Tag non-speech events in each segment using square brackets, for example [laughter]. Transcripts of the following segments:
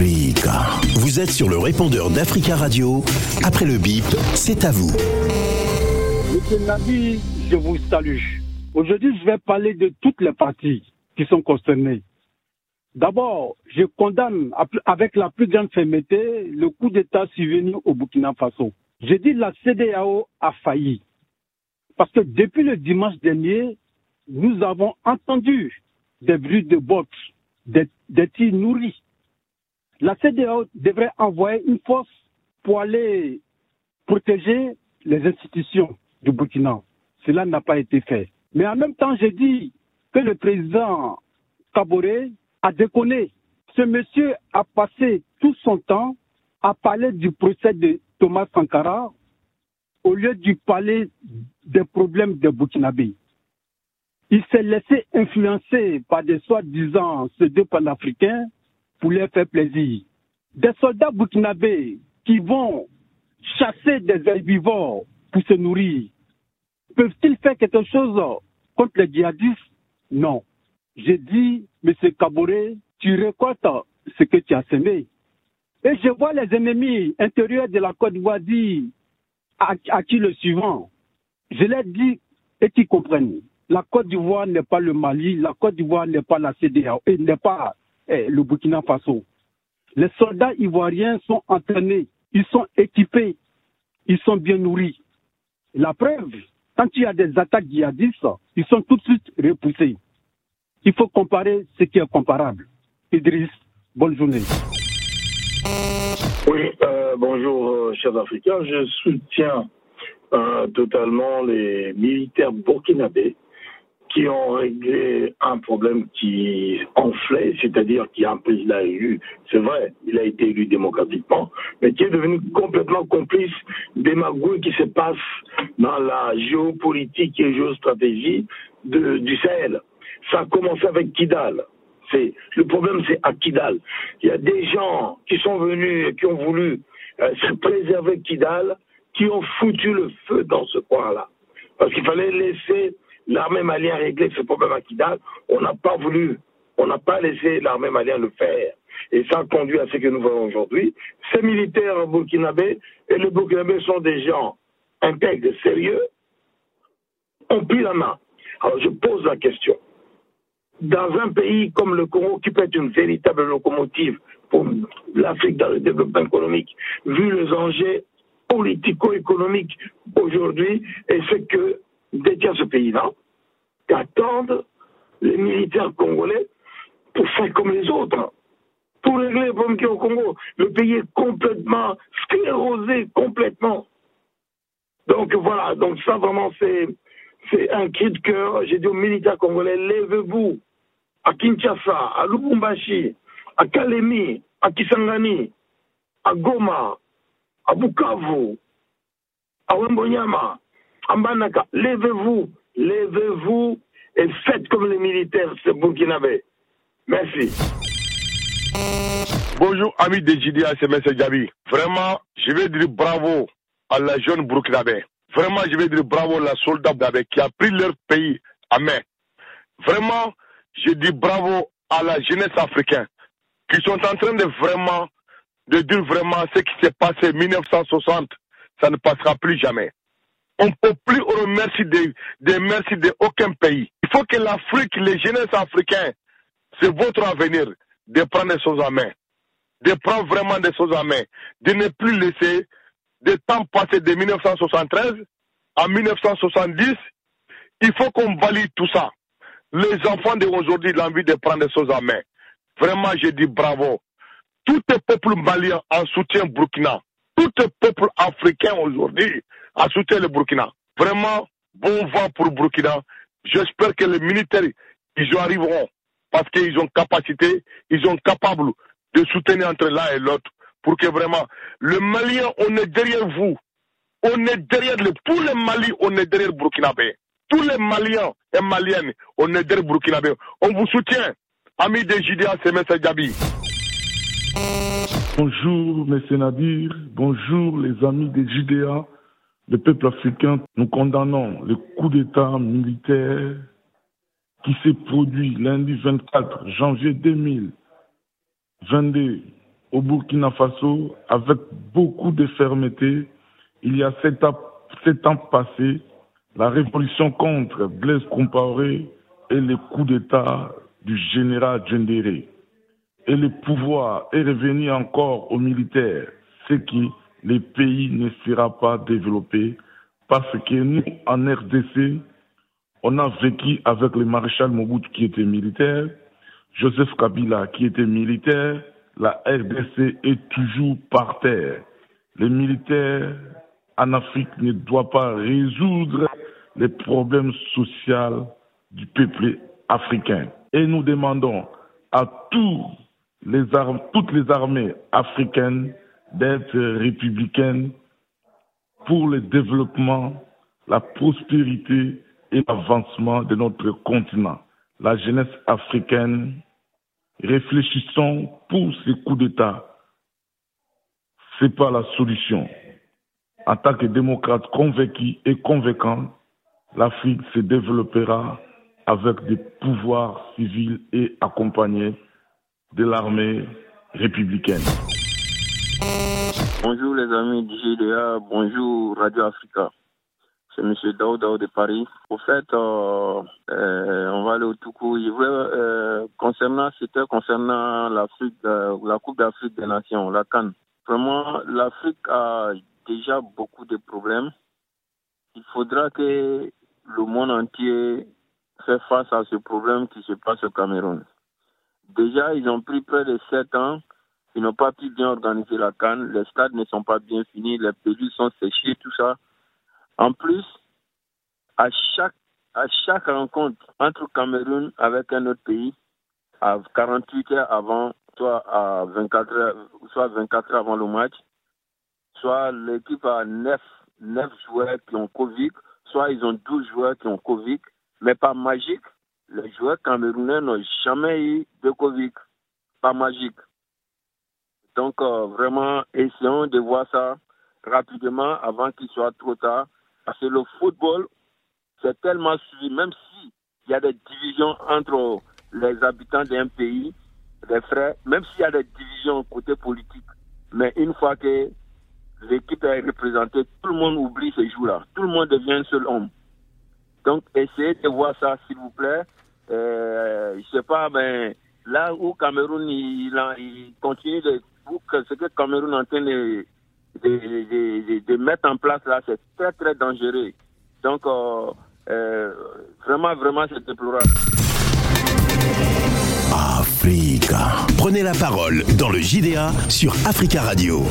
Vous êtes sur le répondeur d'Africa Radio. Après le bip, c'est à vous. Monsieur Nabi, je vous salue. Aujourd'hui, je vais parler de toutes les parties qui sont concernées. D'abord, je condamne avec la plus grande fermeté le coup d'État survenu au Burkina Faso. Je dis la CDAO a failli. Parce que depuis le dimanche dernier, nous avons entendu des bruits de bottes, des tirs nourris. La CDAO devrait envoyer une force pour aller protéger les institutions du Burkina. Cela n'a pas été fait. Mais en même temps, j'ai dit que le président Kabore a déconné. Ce monsieur a passé tout son temps à parler du procès de Thomas Sankara au lieu de parler des problèmes des Burkinabés. Il s'est laissé influencer par des soi-disant deux panafricains pour leur faire plaisir. Des soldats burkinabés qui vont chasser des herbivores pour se nourrir. Peuvent-ils faire quelque chose contre les djihadistes? Non. J'ai dit, M. Kabore, tu récoltes ce que tu as semé. Et je vois les ennemis intérieurs de la Côte d'Ivoire dire à, qui le suivant. Je leur dis et qu'ils comprennent. La Côte d'Ivoire n'est pas le Mali, la Côte d'Ivoire n'est pas la CDAO, et n'est pas le Burkina Faso. Les soldats ivoiriens sont entraînés, ils sont équipés, ils sont bien nourris. La preuve, quand il y a des attaques djihadistes, ils sont tout de suite repoussés. Il faut comparer ce qui est comparable. Idriss, bonne journée. Oui, euh, bonjour, euh, chers Africains. Je soutiens euh, totalement les militaires burkinabés qui ont réglé un problème qui enflait, c'est-à-dire qui a un président élu, c'est vrai, il a été élu démocratiquement, mais qui est devenu complètement complice des magouilles qui se passent dans la géopolitique et géostratégie du Sahel. Ça a commencé avec Kidal. C'est, le problème, c'est à Kidal. Il y a des gens qui sont venus et qui ont voulu euh, se préserver Kidal, qui ont foutu le feu dans ce coin-là. Parce qu'il fallait laisser l'armée malienne régler ce problème à Kidal. On n'a pas voulu, on n'a pas laissé l'armée malienne le faire. Et ça conduit à ce que nous voyons aujourd'hui. Ces militaires burkinabés et les burkinabés sont des gens intègres, sérieux, ont pris la main. Alors je pose la question. Dans un pays comme le Congo, qui peut être une véritable locomotive pour l'Afrique dans le développement économique, vu les enjeux politico-économiques aujourd'hui et ce que détient ce pays-là, qu'attendent les militaires congolais pour faire comme les autres, pour régler les problèmes qu'il y a au Congo. Le pays est complètement sclérosé, complètement. Donc voilà, donc ça vraiment c'est c'est un cri de cœur. J'ai dit aux militaires congolais, lèvez-vous à Kinshasa, à Lubumbashi, à Kalemi, à Kisangani, à Goma, à Bukavu, à Wembonyama, à Manaka. Lèvez-vous, lèvez-vous et faites comme les militaires c'est burkinabé. Merci. Bonjour, amis de JDA, c'est M. Djabi. Vraiment, je vais dire bravo à la jeune burkinabé. Vraiment, je vais dire bravo à la soldat qui a pris leur pays à main. Vraiment, je dis bravo à la jeunesse africaine qui sont en train de vraiment, de dire vraiment ce qui s'est passé en 1960, ça ne passera plus jamais. On ne peut plus remercier de, de merci de aucun pays. Il faut que l'Afrique, les jeunesses africains, c'est votre avenir de prendre des choses en main. De prendre vraiment des choses en main. De ne plus laisser de temps passer de 1973 à 1970. Il faut qu'on valide tout ça. Les enfants d'aujourd'hui ont envie de prendre des choses en main. Vraiment, je dis bravo. Tout le peuple malien en soutien Burkina. Tout le peuple africain aujourd'hui en soutien le Burkina. Vraiment, bon vent pour Burkina. J'espère que les militaires, ils y arriveront. Parce qu'ils ont capacité, ils sont capables de soutenir entre l'un et l'autre pour que vraiment, le Malien, on est derrière vous. On est derrière le, tous les Mali, on est derrière Burkinabé. Tous les Maliens et Maliennes, on est derrière Burkinabé. On vous soutient. Amis des JDA, c'est M. Gabi. Bonjour, M. Nadir. Bonjour, les amis des JDA. Le peuple africain, nous condamnons le coup d'État militaire qui s'est produit lundi 24 janvier 2022 au Burkina Faso, avec beaucoup de fermeté, il y a sept ans, passés, la révolution contre Blaise Compaoré et le coup d'État du général Djendéré. Et le pouvoir est revenu encore aux militaires, ce qui le pays ne sera pas développé parce que nous, en RDC, on a vécu avec le maréchal Mobutu qui était militaire, Joseph Kabila qui était militaire, la RDC est toujours par terre. Les militaires en Afrique ne doivent pas résoudre les problèmes sociaux du peuple africain. Et nous demandons à tous les toutes les armées africaines d'être républicaines pour le développement, la prospérité et l'avancement de notre continent. La jeunesse africaine, réfléchissons pour ces coups d'État. Ce n'est pas la solution. En tant que démocrate convaincu et convaincant, l'Afrique se développera avec des pouvoirs civils et accompagnés de l'armée républicaine. Bonjour les amis du GDA, bonjour Radio Africa. C'est M. Daoudao de Paris. Au fait, euh, euh, on va aller au tout court. Je euh, concernant, c'était concernant l'Afrique, la Coupe d'Afrique des Nations, la Cannes. Vraiment, l'Afrique a déjà beaucoup de problèmes. Il faudra que le monde entier fasse face à ce problème qui se passe au Cameroun. Déjà, ils ont pris près de sept ans. Ils n'ont pas pu bien organiser la canne. Les stades ne sont pas bien finis. Les pelouses sont séchées, tout ça. En plus, à chaque, à chaque rencontre entre Cameroun avec un autre pays, à 48 heures avant, soit à 24 heures, soit 24 heures avant le match, soit l'équipe a 9, 9 joueurs qui ont Covid, soit ils ont 12 joueurs qui ont Covid, mais pas magique, les joueurs camerounais n'ont jamais eu de Covid. Pas magique. Donc, euh, vraiment, essayons de voir ça rapidement avant qu'il soit trop tard. Parce que le football, c'est tellement suivi, même s'il y a des divisions entre les habitants d'un pays, les frères, même s'il y a des divisions côté politique, mais une fois que l'équipe est représentée, tout le monde oublie ces jours-là. Tout le monde devient un seul homme. Donc, essayez de voir ça, s'il vous plaît. Euh, je sais pas, ben, là où Cameroun, il, continue de. Ce que Cameroun est en train de, de, mettre en place là, c'est très, très dangereux. Donc, euh, euh, vraiment, vraiment, c'est déplorable. Africa. Prenez la parole dans le JDA sur Africa Radio.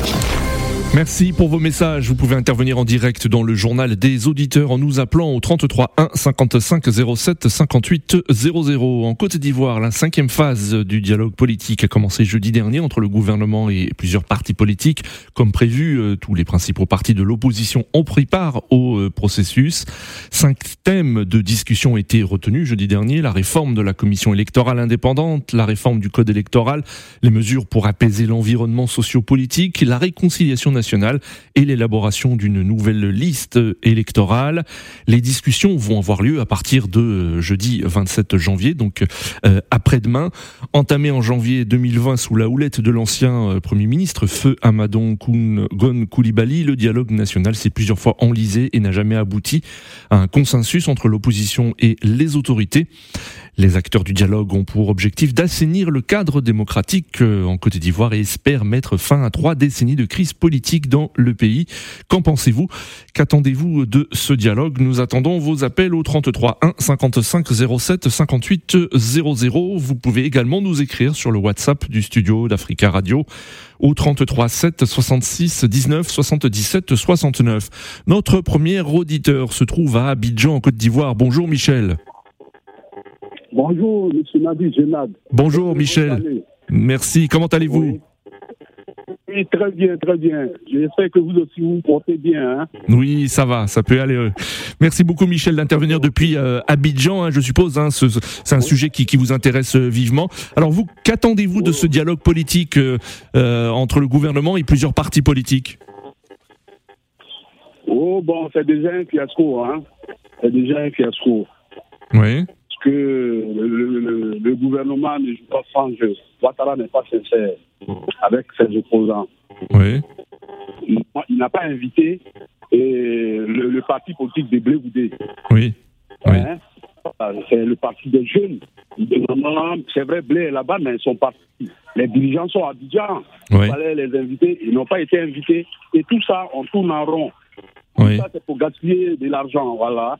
Merci pour vos messages. Vous pouvez intervenir en direct dans le journal des auditeurs en nous appelant au 33 1 55 07 58 00. En Côte d'Ivoire, la cinquième phase du dialogue politique a commencé jeudi dernier entre le gouvernement et plusieurs partis politiques. Comme prévu, euh, tous les principaux partis de l'opposition ont pris part au euh, processus. Cinq thèmes de discussion ont été retenus jeudi dernier. La réforme de la commission électorale indépendante, la réforme du code électoral, les mesures pour apaiser l'environnement sociopolitique, la réconciliation et l'élaboration d'une nouvelle liste électorale. Les discussions vont avoir lieu à partir de euh, jeudi 27 janvier, donc euh, après-demain. Entamé en janvier 2020 sous la houlette de l'ancien euh, Premier ministre Feu Amadon Gon Koulibaly, le dialogue national s'est plusieurs fois enlisé et n'a jamais abouti à un consensus entre l'opposition et les autorités. Les acteurs du dialogue ont pour objectif d'assainir le cadre démocratique en Côte d'Ivoire et espèrent mettre fin à trois décennies de crise politique dans le pays. Qu'en pensez-vous? Qu'attendez-vous de ce dialogue? Nous attendons vos appels au 33 1 55 07 58 00. Vous pouvez également nous écrire sur le WhatsApp du studio d'Africa Radio au 33 7 66 19 77 69. Notre premier auditeur se trouve à Abidjan en Côte d'Ivoire. Bonjour Michel. Bonjour, M. Nadi Genad. Bonjour, Michel. Merci. Comment allez-vous? Oui. très bien, très bien. J'espère que vous aussi vous portez bien. Hein. Oui, ça va, ça peut aller. Merci beaucoup, Michel, d'intervenir depuis euh, Abidjan, hein, je suppose. Hein, c'est un sujet qui, vous intéresse euh, vivement. Alors, vous, qu'attendez-vous de ce dialogue politique euh, entre le gouvernement et plusieurs partis politiques? Oh, bon, c'est déjà un fiasco. Hein. C'est déjà un fiasco. Oui que le, le, gouvernement ne joue pas franc jeu. Ouattara n'est pas sincère avec ses opposants. Oui. Il n'a pas invité le, parti politique des Blé Oui. oui. Hein? C'est le parti des jeunes. C'est vrai, Blé est là-bas, mais ils sont partis. Les dirigeants sont à Abidjan. Il fallait les inviter. Ils n'ont pas été invités. Et tout ça, on tourne en rond. Tout ça, c'est pour gaspiller de l'argent. Voilà.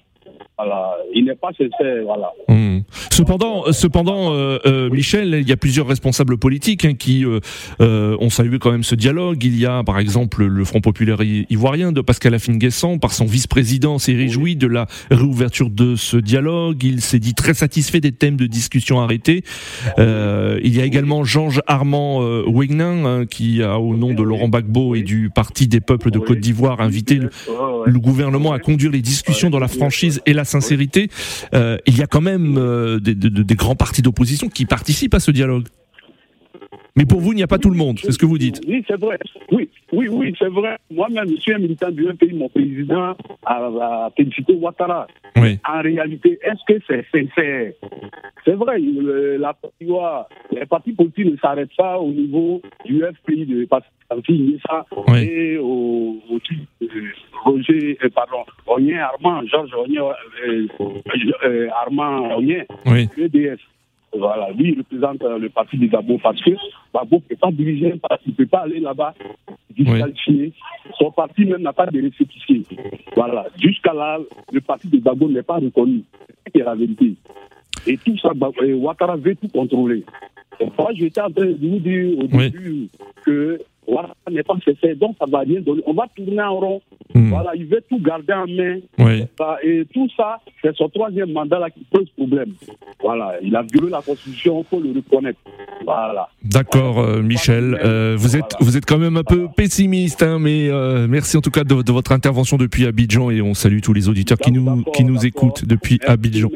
Voilà, il n'est pas sincère, voilà. Hmm. Cependant, cependant, euh, euh, Michel, il y a plusieurs responsables politiques hein, qui euh, ont salué quand même ce dialogue. Il y a, par exemple, le Front populaire ivoirien de Pascal Affinguessan, par son vice-président, s'est réjoui de la réouverture de ce dialogue. Il s'est dit très satisfait des thèmes de discussion arrêtés. il y a également Georges Armand Wegnin, hein, qui a, au nom de Laurent Gbagbo et du Parti des peuples de Côte d'Ivoire, invité le, le gouvernement à conduire les discussions dans la franchise et la sincérité, euh, il y a quand même euh, des, des grands partis d'opposition qui participent à ce dialogue. Mais pour vous, il n'y a pas tout le monde, c'est ce que vous dites. Oui, c'est vrai. Oui, oui, oui, c'est vrai. Moi-même, je suis un militant du pays. Mon président a, félicité Ouattara. Oui. En réalité, est-ce que c'est sincère? C'est vrai, la, les partis politiques ne s'arrêtent pas au niveau du FPI de Pascal ça et au, au Roger, euh, pardon, Onien Armand, Georges Onien, euh, euh, Armand Onien, oui. EDS. Voilà, lui, il représente euh, le parti des Babo parce que Babo ne peut pas diriger un parti, il ne peut pas aller là-bas disqualifier. Son parti même n'a pas de récépissé. Voilà, jusqu'à là, le parti des Babo n'est pas reconnu. C'est la vérité. Et tout ça, Ouattara veut tout contrôler. moi, j'étais en train de vous dire au début que voilà, n'est pas fait. Donc, ça va rien donner. On va tourner en rond. Hmm. Voilà, il veut tout garder en main. Et tout ça, c'est son troisième mandat là qui pose problème. Voilà, il a violé la Constitution, il faut le reconnaître. Voilà. D'accord, euh, Michel. Euh, vous êtes vous êtes quand même un peu pessimiste, hein, mais euh, merci en tout cas de, votre intervention depuis Abidjan et on salue tous les auditeurs qui nous qui nous écoutent depuis Abidjan.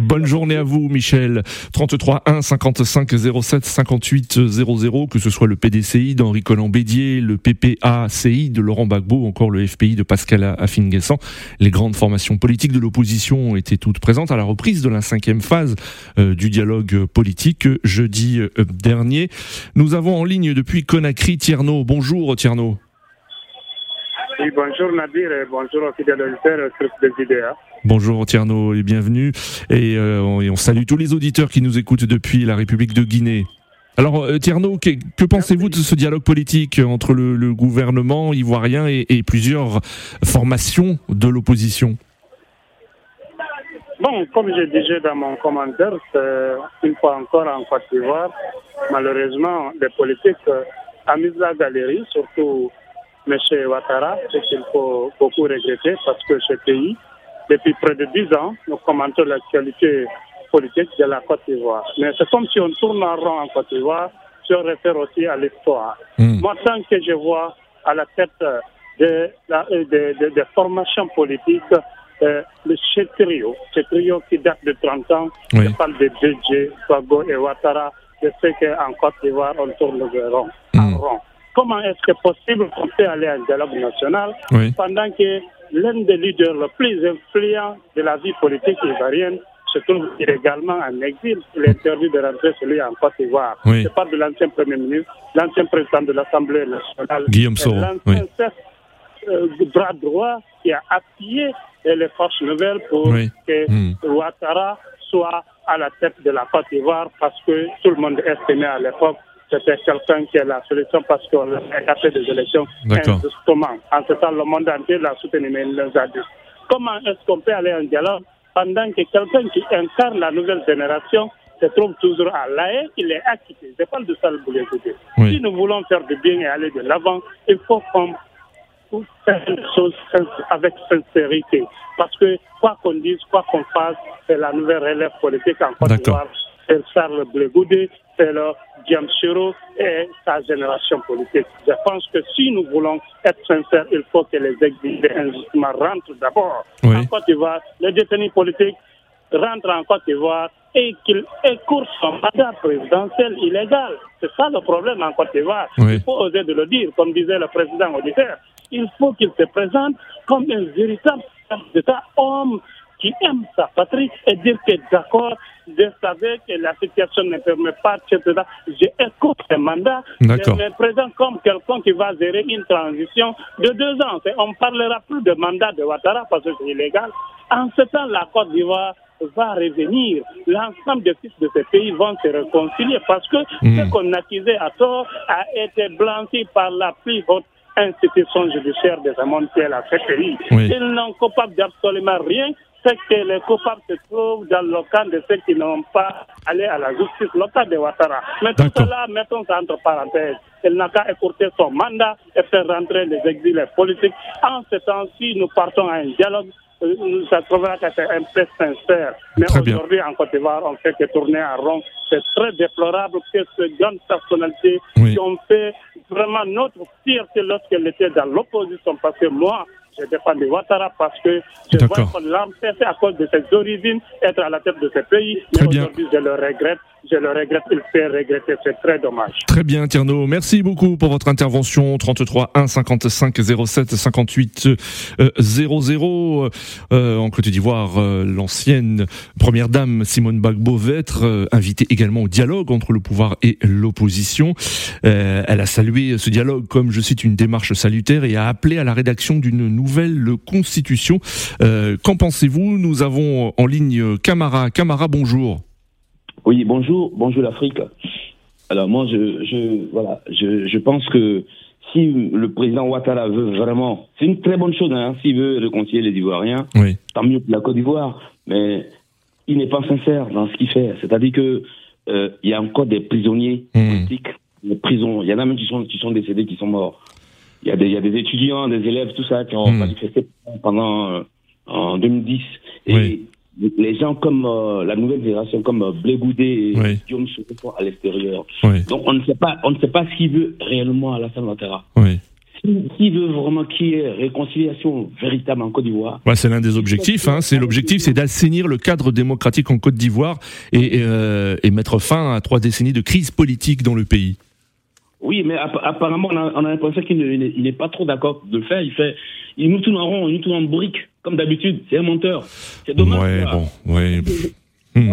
Bonne journée à vous, Michel. 33 1 55 07 58 00, que ce soit le PDCI d'Henri Collant Bédier, le PPACI de Laurent Gbagbo, encore le FPI de Pascal Affinguessan. Les grandes formations politiques de l'opposition été toutes présentes à la reprise de la cinquième phase euh, du dialogue politique jeudi euh, dernier. Nous avons en ligne depuis Conakry Tierno. Bonjour Tierno. Oui, bonjour Nadir et bonjour aux fidèles auditeurs des IDEA. Bonjour Tierno et bienvenue. Et, euh, et on salue tous les auditeurs qui nous écoutent depuis la République de Guinée. Alors, euh, Tierno, que, pensez-vous de ce dialogue politique entre le, gouvernement ivoirien et, plusieurs formations de l'opposition? Bon, comme je disais dans mon commentaire, une fois encore en Côte d'Ivoire, malheureusement, les politiques ont mis la galerie, surtout M. Ouattara, ce qu'il faut beaucoup regretter parce que ce pays, depuis près de dix ans, nous commentons l'actualité politique de la Côte d'Ivoire. Mais c'est comme si on tourne en rond en Côte d'Ivoire, si on réfère aussi à l'histoire. Hmm. Moi, tant que je vois à la tête de, de, formations politiques euh, le trio, ce trio qui date de 30 ans, je parle de DJ, Fago et Ouattara, je sais qu'en Côte d'Ivoire, on tourne le rond, en hmm. rond. Comment est-ce que possible qu'on peut aller à un dialogue national pendant que l'un des leaders les plus influents de la vie politique ivoirienne se trouve illégalement en exil? Il est interdit de rentrer celui en Côte d'Ivoire. Oui. Je parle de l'ancien Premier ministre, l'ancien président de l'Assemblée nationale. Guillaume Soro. L'ancien chef euh, bras droit qui a appuyé les forces nouvelles pour que hmm. Ouattara soit à la tête de la Côte d'Ivoire parce que tout le monde estimait à l'époque c'était quelqu'un qui est la solution parce qu'on a écarté des élections injustement. En ce temps, le monde entier l'a soutenu, mais il nous a dit. Comment est-ce qu'on peut aller en dialogue pendant que quelqu'un qui incarne la nouvelle génération se trouve toujours à l'AE, il est acquitté? Je parle de ça le Si nous voulons faire du bien et aller de l'avant, il faut qu'on fasse les choses avec sincérité. Parce que quoi qu'on dise, quoi qu'on fasse, c'est la nouvelle relève politique en Côte d'Ivoire. C'est Charles Blegoudé, c'est le James et sa génération politique. Je pense que si nous voulons être sincères, il faut que les exilés injustement rentrent d'abord en Côte d'Ivoire. Les détenus politiques rentrent en Côte d'Ivoire et qu'ils écourtent son mandat présidentiel illégal. C'est ça le problème en Côte d'Ivoire. Il faut oser de le dire, comme disait le président auditeur. Il faut qu'il se présente comme un véritable homme qui aime sa patrie et dire que d'accord, je savais que la situation ne permet pas, etc. J'écoute ce mandat. Je me présente comme quelqu'un qui va gérer une transition de deux ans. On ne parlera plus de mandat de Ouattara parce que c'est illégal. En ce temps, la Côte d'Ivoire va revenir. L'ensemble des fils de ces pays vont se réconcilier parce que hmm. ce qu'on accusait à tort a été blanchi par la plus haute institution judiciaire de ce monde qui est la CPI. Ils n'ont coupable d'absolument rien c'est que les coupables se trouvent dans le camp de ceux qui n'ont pas allé à la justice locale de Ouattara. Mais tout cela, mettons ça entre parenthèses. Elle n'a qu'à écourter son mandat et faire rentrer les exilés politiques. En ce temps-ci, nous partons à un dialogue ça trouvera que c'est un peu sincère. Mais aujourd'hui, en Côte d'Ivoire, on fait que tourner en rond. C'est très déplorable que ces grandes personnalités qui ont fait vraiment notre fierté lorsqu'elle était dans l'opposition. Parce que moi, je défends de Ouattara parce que je vois qu'on l'a à cause de ses origines, être à la tête de ce pays. Mais aujourd'hui, je le regrette je le regrette, il fait regretter, c'est très dommage. Très bien, Tierno. Merci beaucoup pour votre intervention. 33 1 55 07 58 00. en Côte d'Ivoire, euh, l'ancienne première dame Simone Bagbo va être euh, invitée également au dialogue entre le pouvoir et l'opposition. Euh, elle a salué ce dialogue comme, je cite, une démarche salutaire et a appelé à la rédaction d'une nouvelle constitution. Qu'en pensez-vous? Nous avons en ligne Camara. Camara, bonjour. Oui, bonjour, bonjour l'Afrique. Alors moi, je, je voilà, je, je, pense que si le président Ouattara veut vraiment, c'est une très bonne chose, hein, s'il veut réconcilier les Ivoiriens, oui. tant mieux pour la Côte d'Ivoire, mais il n'est pas sincère dans ce qu'il fait. C'est-à-dire que euh, il y a encore des prisonniers mmh. politiques, des prisons. Il y en a même qui sont qui sont décédés, qui sont morts. Il y a des, il y a des étudiants, des élèves, tout ça, qui ont mmh. manifesté pendant euh, en 2010. Et les gens comme euh, la nouvelle génération, comme euh, Blégoudé et oui. Guillaume à l'extérieur. Donc on ne sait pas, on ne sait pas ce qu'il veut réellement à la Ouattara. Oui. S'il veut vraiment qu'il y ait réconciliation véritable en Côte d'Ivoire. Ouais, c'est l'un des objectifs. Hein. C'est l'objectif, c'est d'assainir le cadre démocratique en Côte d'Ivoire et, euh, et mettre fin à trois décennies de crise politique dans le pays. Oui, mais apparemment, on a, on a l'impression qu'il n'est pas trop d'accord de le faire. Il fait, il nous tourne en rond, il nous tourne en brique, comme d'habitude. C'est un menteur. C'est dommage. Ouais, bon, ouais. [laughs] Hmm.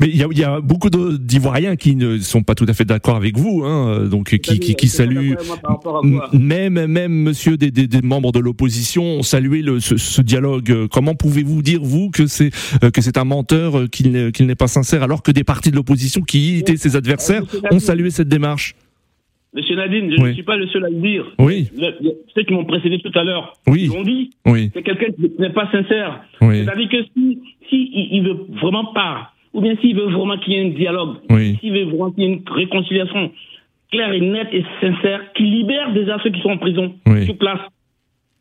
Mais il y, y a, beaucoup d'Ivoiriens qui ne sont pas tout à fait d'accord avec vous, hein, donc qui, qui, qui saluent, même même Monsieur des, des, des membres de l'opposition ont salué le, ce, ce, dialogue. Comment pouvez-vous dire vous que c'est euh, que c'est un menteur, euh, qu'il n'est pas sincère, alors que des partis de l'opposition qui étaient ses adversaires ont salué cette démarche? Monsieur Nadine, je ne suis pas le seul à le dire. Oui. ceux qui m'ont précédé tout à l'heure oui. l'ont dit. Oui. C'est quelqu'un qui n'est pas sincère. Oui. C'est-à-dire que si, si il, veut vraiment pas, ou bien s'il veut vraiment qu'il y ait un dialogue, s'il veut vraiment qu'il y ait une réconciliation claire et nette et sincère, qui libère déjà ceux qui sont en prison sur place.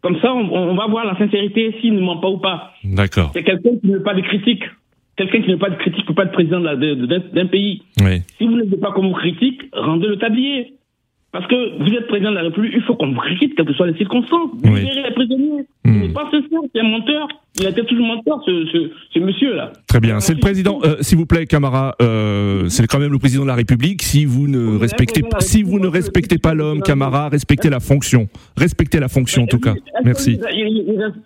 Comme ça, on, on va voir la sincérité s'il ne ment pas ou pas. D'accord. C'est quelqu'un qui ne veut pas de critique. Quelqu'un qui ne veut pas de critique ne peut pas être président d'un pays. Oui. Si vous ne voulez pas qu'on vous critique, rendez le tablier. Parce que vous êtes président de la République, il faut qu'on vous quelles que soient les circonstances. Vous oui. les prisonniers. Il n'est pas sincère, c'est un menteur. Il a été toujours menteur, ce, ce, ce monsieur-là. Très bien. C'est le président, euh, s'il vous plaît, Camara, euh, c'est quand même le président de la République. Si vous ne respectez, si vous ne respectez pas l'homme, Camara, respectez la fonction. Respectez la fonction, en tout cas. Merci.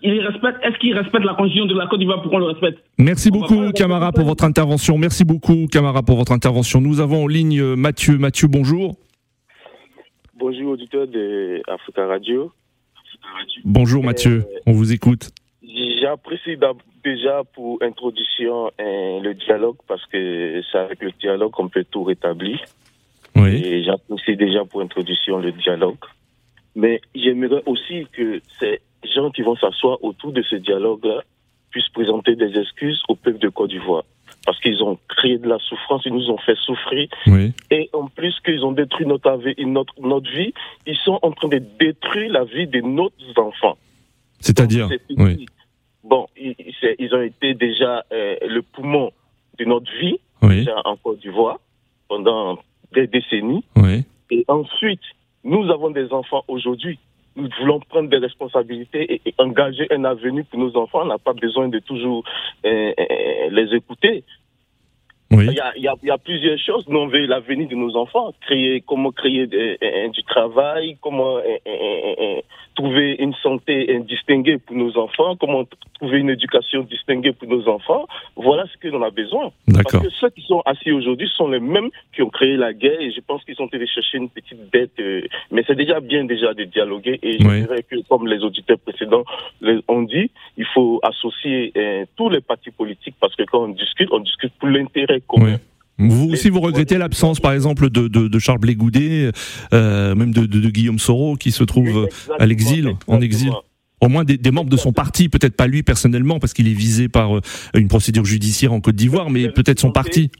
Il, respecte, est-ce qu'il respecte la constitution de la Côte d'Ivoire pour qu'on le respecte? Merci beaucoup, Camara, pour votre intervention. Merci beaucoup, Camara, pour votre intervention. Nous avons en ligne euh, Mathieu. Mathieu, bonjour. Bonjour auditeurs de Africa Radio. Bonjour Mathieu, euh, on vous écoute. J'apprécie déjà pour introduction euh, le dialogue parce que c'est avec le dialogue qu'on peut tout rétablir. Oui. Et j'apprécie déjà pour introduction le dialogue. Mais j'aimerais aussi que ces gens qui vont s'asseoir autour de ce dialogue-là puissent présenter des excuses au peuple de Côte d'Ivoire parce qu'ils ont créé de la souffrance, ils nous ont fait souffrir. Oui. Et en plus qu'ils ont détruit notre, notre, notre vie, ils sont en train de détruire la vie de nos enfants. C'est-à-dire oui. Bon, ils, ils, ont été déjà euh, le poumon de notre vie, oui. déjà en Côte d'Ivoire, pendant des décennies. Oui. Et ensuite, nous avons des enfants aujourd'hui voulons prendre des responsabilités et, engager un avenir pour nos enfants. On n'a pas besoin de toujours euh, euh, les écouter. Il, y a, il, y a, plusieurs choses. Nous, on veut l'avenir de nos enfants. Créer, comment créer du travail, comment trouver une santé distinguée pour nos enfants, comment trouver une éducation distinguée pour nos enfants. Voilà ce que l'on a besoin. Parce que ceux qui sont assis aujourd'hui sont les mêmes qui ont créé la guerre et je pense qu'ils sont allés chercher une petite bête. Euh, mais c'est déjà bien déjà de dialoguer et je dirais que comme les auditeurs précédents ont dit, il faut associer euh, tous les partis politiques parce que quand on discute, on discute pour l'intérêt Vous aussi, vous regrettez l'absence, par exemple, de, de, de Charles Blégoudet, euh, même de, de, Guillaume Soro, qui se trouve à l'exil, en exil au moins des, des, membres de son parti, peut-être pas lui personnellement, parce qu'il est visé par euh, une procédure judiciaire en Côte d'Ivoire, mais peut-être son parti.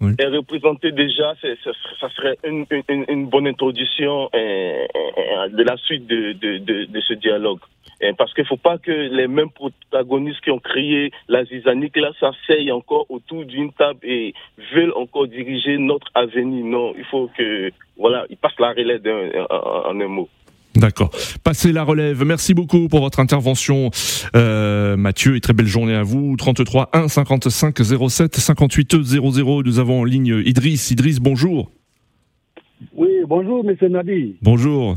Oui. Et représenter déjà, ça serait une, une, une bonne introduction euh, de la suite de, de, de, de ce dialogue. Parce qu'il ne faut pas que les mêmes protagonistes qui ont créé la zizanique là s'asseyent encore autour d'une table et veulent encore diriger notre avenir. Non, il faut que voilà, ils passent la relève en un mot. D'accord. Passez la relève. Merci beaucoup pour votre intervention, euh, Mathieu, et très belle journée à vous. 33 1 55 07 58 00. Nous avons en ligne Idriss. Idriss, bonjour. Oui, bonjour, Monsieur Nadi. Bonjour.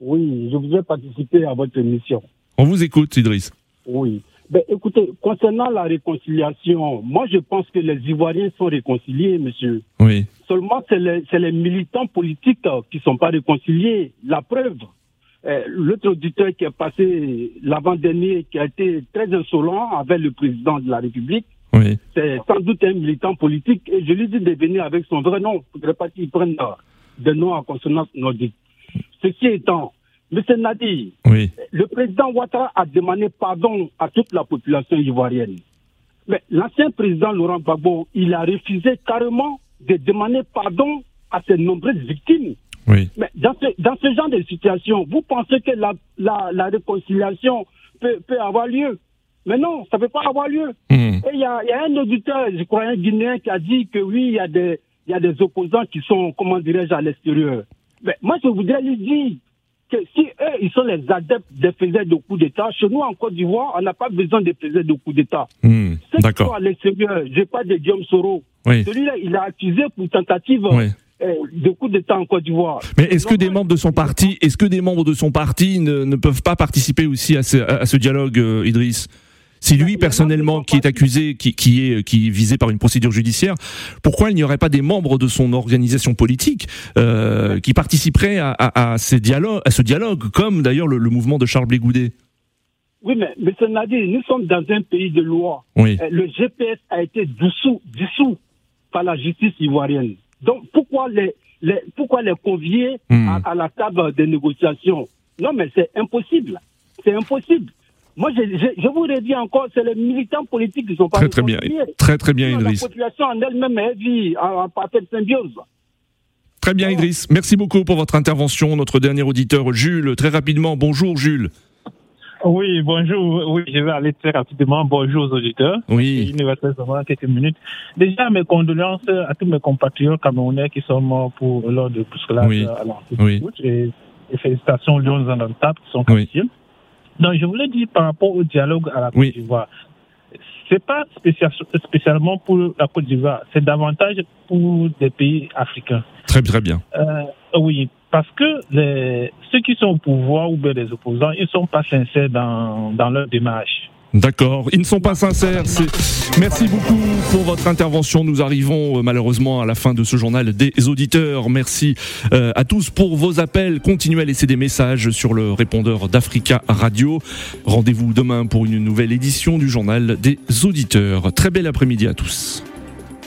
Oui, je voudrais participer à votre émission. On vous écoute, Idriss. Oui. Ben, écoutez, concernant la réconciliation, moi je pense que les Ivoiriens sont réconciliés, monsieur. Oui. Seulement, c'est les, les, militants politiques qui ne sont pas réconciliés. La preuve, euh, l'autre auditeur qui est passé l'avant-dernier, qui a été très insolent avec le président de la République, oui. c'est sans doute un militant politique. Et je lui dis de venir avec son vrai nom. Il ne faudrait pas qu'il prenne des noms à consonance nordique. Ceci étant, M. Nadi, oui. le président Ouattara a demandé pardon à toute la population ivoirienne. Mais l'ancien président Laurent Gbagbo, il a refusé carrément de demander pardon à ses nombreuses victimes. Oui. Mais dans ce, dans ce genre de situation, vous pensez que la, la, la réconciliation peut, peut, avoir lieu? Mais non, ça ne peut pas avoir lieu. Mmh. Et il y a, y a, un auditeur, je crois, un Guinéen qui a dit que oui, il y a des, il y a des opposants qui sont, comment dirais-je, à l'extérieur. Mais moi, je voudrais lui dire que si eux, ils sont les adeptes des faiseurs de coups d'État, chez nous, en Côte d'Ivoire, on n'a pas besoin de faiseurs de coups d'État. Mmh, Ceux qui sont à l'extérieur, je pas de Guillaume Soro. Oui. Celui-là, il a accusé pour tentative oui. euh, de coup d'État en Côte d'Ivoire. Mais est-ce que des membres de son parti, est-ce que des membres de son parti ne, ne peuvent pas participer aussi à ce, à ce dialogue, euh, Idriss? Si lui personnellement qui est accusé, qui, qui, est qui est visé par une procédure judiciaire, pourquoi il n'y aurait pas des membres de son organisation politique euh, qui participeraient à, à, à, ces dialogues, à ce dialogue, comme d'ailleurs le, le, mouvement de Charles Blégoudet Oui, mais M. Nadir, nous sommes dans un pays de loi. Oui. Le GPS a été dissous, dissous par la justice ivoirienne. Donc pourquoi les, les pourquoi les convier Hmm. à, à la table des négociations? Non, mais c'est impossible. C'est impossible. Moi, je, je, je vous redis encore, c'est les militants politiques qui sont pas Très très bien, très très bien, Idriss. La population en elle-même elle vit en, en parfaite symbiose. Très bien, Idriss. Merci beaucoup pour votre intervention. Notre dernier auditeur, Jules, très rapidement. Bonjour, Jules. Oui, bonjour. Oui, je vais aller très rapidement. Bonjour aux auditeurs. Oui. Il nous reste seulement quelques minutes. Déjà, mes condoléances à tous mes compatriotes camerounais qui sont morts pour lors de bousculade Oui. à l'Antique Oui. et, et félicitations aux Lions en table qui sont Oui. Donc, je voulais dire par rapport au dialogue à la Côte Oui. d'Ivoire. C'est pas spécial- spécialement pour la Côte d'Ivoire, c'est davantage pour des pays africains. Très très bien. Euh, oui, parce que les, ceux qui sont au pouvoir ou bien les opposants, ils ne sont pas sincères dans, dans leur démarche. D'accord. Ils ne sont pas sincères. Merci beaucoup pour votre intervention. Nous arrivons euh, malheureusement à la fin de ce journal des auditeurs. Merci euh, à tous pour vos appels. Continuez à laisser des messages sur le répondeur d'Africa Radio. Rendez-vous demain pour une nouvelle édition du journal des auditeurs. Très bel après-midi à tous.